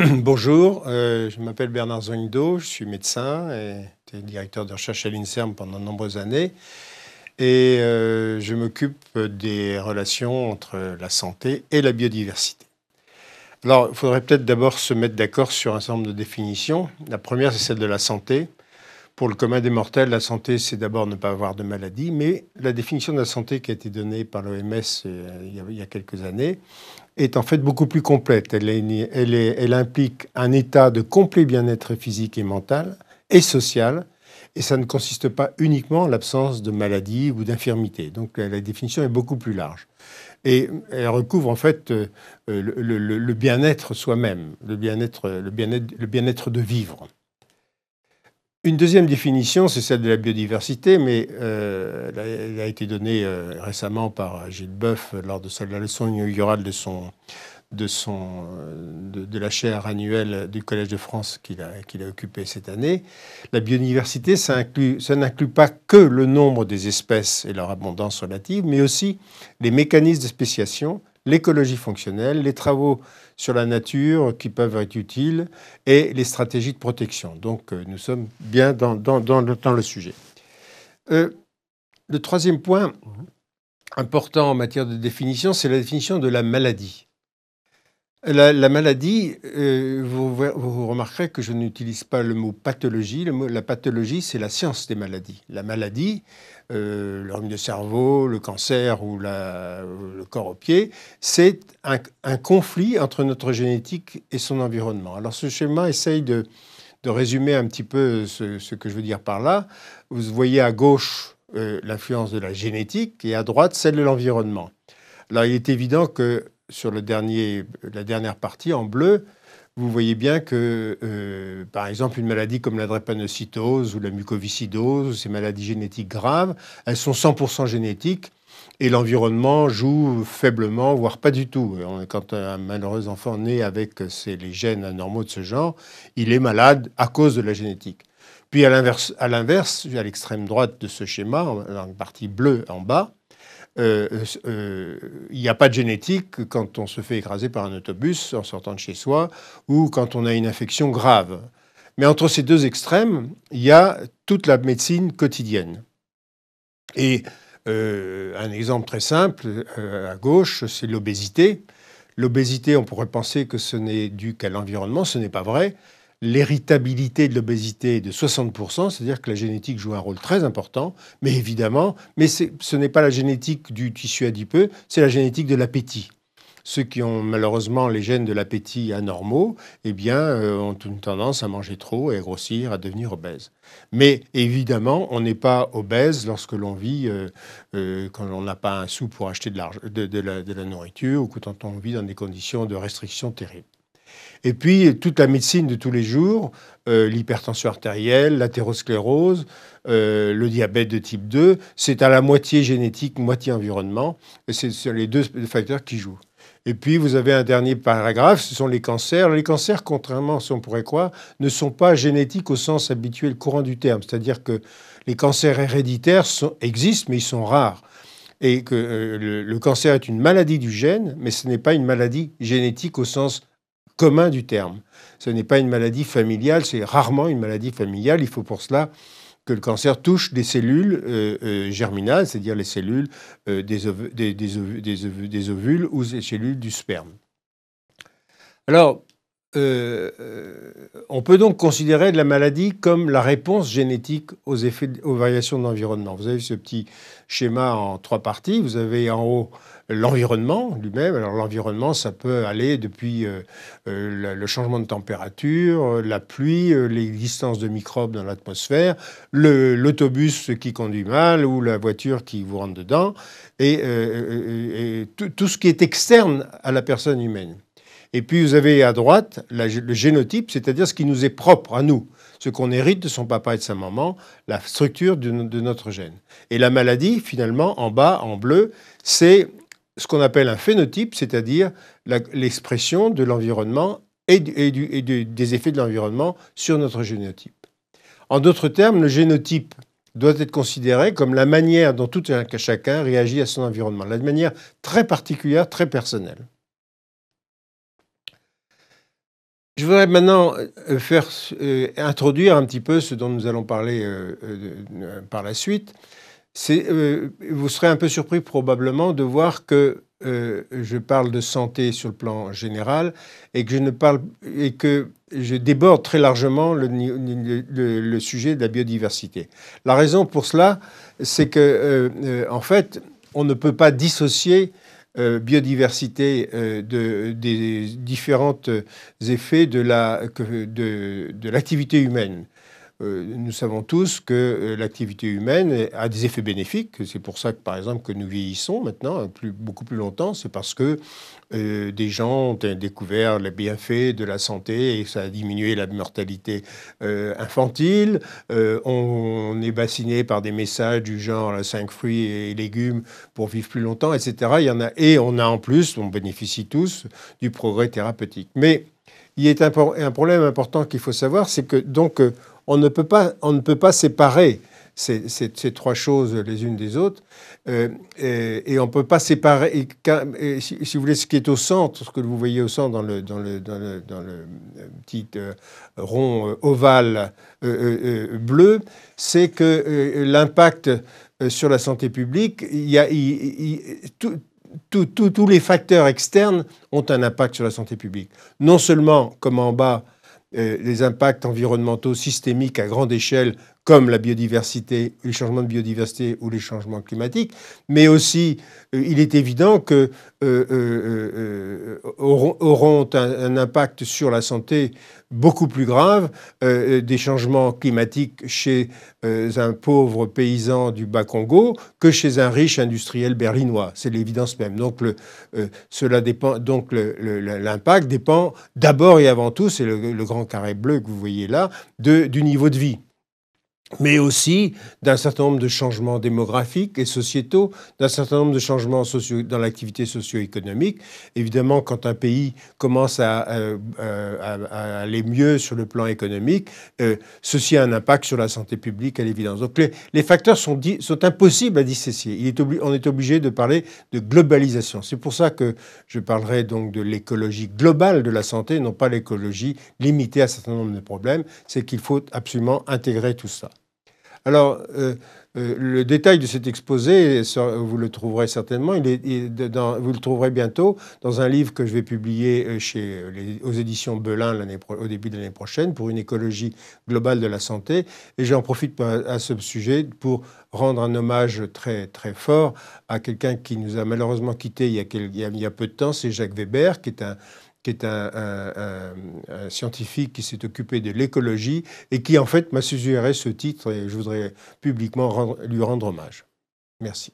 Bonjour, euh, je m'appelle Bernard Zongdo, je suis médecin et directeur de recherche à l'INSERM pendant de nombreuses années. Et euh, je m'occupe des relations entre la santé et la biodiversité. Alors, il faudrait peut-être d'abord se mettre d'accord sur un certain nombre de définitions. La première, c'est celle de la santé. Pour le commun des mortels, la santé, c'est d'abord ne pas avoir de maladie, mais la définition de la santé qui a été donnée par l'OMS euh, il, y a quelques années est en fait beaucoup plus complète. Elle, implique un état de complet bien-être physique et mental et social, et ça ne consiste pas uniquement en l'absence de maladie ou d'infirmité. Donc la définition est beaucoup plus large. Et elle recouvre en fait euh, le, bien-être soi-même, le bien-être bien bien de vivre. Une deuxième définition, c'est celle de la biodiversité, mais euh, elle a été donnée euh, récemment par Gilles Boeuf lors de la leçon inaugurale de, son, de, son, de, la chaire annuelle du Collège de France qu'il a, qu'il a occupée cette année. La biodiversité, ça n'inclut pas que le nombre des espèces et leur abondance relative, mais aussi les mécanismes de spéciation, l'écologie fonctionnelle, les travaux sur la nature qui peuvent être utiles et les stratégies de protection. Donc euh, nous sommes bien dans, le, sujet. Euh, le troisième point important en matière de définition, c'est la définition de la maladie. La, maladie, euh, vous, remarquerez que je n'utilise pas le mot pathologie. La pathologie, c'est la science des maladies. La maladie, euh, rhume de cerveau, le cancer ou le corps au pied, c'est un, conflit entre notre génétique et son environnement. Alors ce schéma essaye de, résumer un petit peu ce, que je veux dire par là. Vous voyez à gauche euh, l'influence de la génétique et à droite celle de l'environnement. Alors il est évident que sur le dernier, la dernière partie en bleu, vous voyez bien que, euh, par exemple, une maladie comme la drépanocytose ou la mucoviscidose, ces maladies génétiques graves, elles sont 100% génétiques et l'environnement joue faiblement, voire pas du tout. Quand un malheureux enfant naît avec les gènes anormaux de ce genre, il est malade à cause de la génétique. Puis à l'inverse, à l'extrême droite de ce schéma, en partie bleue en bas, euh, euh, il n'y a pas de génétique quand on se fait écraser par un autobus en sortant de chez soi ou quand on a une infection grave. Mais entre ces deux extrêmes, il y a toute la médecine quotidienne. Et euh, un exemple très simple, à gauche, c'est l'obésité. L'obésité, on pourrait penser que ce n'est dû qu'à l'environnement, ce n'est pas vrai l'héritabilité de l'obésité est de 60%, c'est-à-dire que la génétique joue un rôle très important, mais évidemment, mais ce n'est pas la génétique du tissu adipeux, c'est la génétique de l'appétit. Ceux qui ont malheureusement les gènes de l'appétit anormaux, eh bien, euh, ont une tendance à manger trop, à grossir, à devenir obèse. Mais évidemment, on n'est pas obèse lorsque l'on vit, euh, euh, quand on n'a pas un sou pour acheter de, la, de la nourriture ou quand on vit dans des conditions de restriction terribles. Et puis toute la médecine de tous les jours, euh, l'hypertension artérielle, l'athérosclérose, euh, le diabète de type 2, c'est à la moitié génétique, moitié environnement. Et c'est les deux facteurs qui jouent. Et puis, vous avez un dernier paragraphe, ce sont les cancers. Les cancers, contrairement à ce qu'on pourrait croire, ne sont pas génétiques au sens habituel courant du terme. C'est-à-dire que les cancers héréditaires existent, mais ils sont rares. Et que euh, le, cancer est une maladie du gène, mais ce n'est pas une maladie génétique au sens commun du terme. Ce n'est pas une maladie familiale, c'est rarement une maladie familiale. Il faut pour cela que le cancer touche des cellules euh, euh, germinales, c'est-à-dire les cellules euh, des, ovules ou des cellules du sperme. Alors, on peut donc considérer la maladie comme la réponse génétique aux effets, aux variations de l'environnement. Vous avez ce petit schéma en trois parties. Vous avez en haut l'environnement lui-même. Alors l'environnement, ça peut aller depuis euh, euh, le changement de température, euh, la pluie, l'existence de microbes dans l'atmosphère, l'autobus qui conduit mal ou la voiture qui vous rentre dedans, et, tout ce qui est externe à la personne humaine. Et puis vous avez à droite le génotype, c'est-à-dire ce qui nous est propre à nous, ce qu'on hérite de son papa et de sa maman, la structure de, de notre gène. Et la maladie, finalement, en bas, en bleu, c'est ce qu'on appelle un phénotype, c'est-à-dire l'expression de l'environnement et, des effets de l'environnement sur notre génotype. En d'autres termes, le génotype doit être considéré comme la manière dont tout un chacun réagit à son environnement, la manière très particulière, très personnelle. Je voudrais maintenant euh, faire introduire un petit peu ce dont nous allons parler par la suite. Vous serez un peu surpris probablement de voir que je parle de santé sur le plan général et que je déborde très largement le, sujet de la biodiversité. La raison pour cela, c'est que en fait, on ne peut pas dissocier euh, biodiversité euh, de, des différents effets de l'activité humaine. Euh, nous savons tous que euh, l'activité humaine a des effets bénéfiques. C'est pour ça que, par exemple, que nous vieillissons maintenant plus, beaucoup plus longtemps. C'est parce que euh, des gens ont découvert les bienfaits de la santé et ça a diminué la mortalité infantile. On, est bassiné par des messages du genre 5 fruits et légumes pour vivre plus longtemps, etc. Et on a en plus, on bénéficie tous du progrès thérapeutique. Mais il y a un problème important qu'il faut savoir, c'est que donc on ne peut pas, on ne peut pas séparer ces, trois choses les unes des autres. Euh, et, on ne peut pas séparer. si, vous voulez, ce qui est au centre, ce que vous voyez au centre dans le, petit euh, rond euh, ovale bleu, c'est que l'impact sur la santé publique, y a, tous les facteurs externes ont un impact sur la santé publique. Non seulement, comme en bas, euh, les impacts environnementaux systémiques à grande échelle, comme la biodiversité, les changements de biodiversité ou les changements climatiques, mais aussi, euh, il est évident que euh, auront, un, impact sur la santé beaucoup plus grave des changements climatiques chez un pauvre paysan du Bas-Congo que chez un riche industriel berlinois. C'est l'évidence même. Donc, l'impact dépend d'abord et avant tout, c'est le, grand carré bleu que vous voyez là, du niveau de vie mais aussi d'un certain nombre de changements démographiques et sociétaux, d'un certain nombre de changements dans l'activité socio-économique. Évidemment, quand un pays commence à, aller mieux sur le plan économique, euh, ceci a un impact sur la santé publique à l'évidence. Donc les, facteurs sont, sont, impossibles à dissocier. Il est on est obligé de parler de globalisation. C'est pour ça que je parlerai donc de l'écologie globale de la santé, non pas l'écologie limitée à un certain nombre de problèmes. C'est qu'il faut absolument intégrer tout ça. Alors, euh, euh, le détail de cet exposé, vous le trouverez certainement, il est, vous le trouverez bientôt dans un livre que je vais publier euh, chez, aux éditions Belin au début de l'année prochaine pour une écologie globale de la santé. Et j'en profite à, ce sujet pour rendre un hommage très, très fort à quelqu'un qui nous a malheureusement quittés il y a, il y a peu de temps, c'est Jacques Weber, qui est un qui est un, scientifique qui s'est occupé de l'écologie et qui en fait m'a suggéré ce titre et je voudrais publiquement lui rendre hommage. Merci.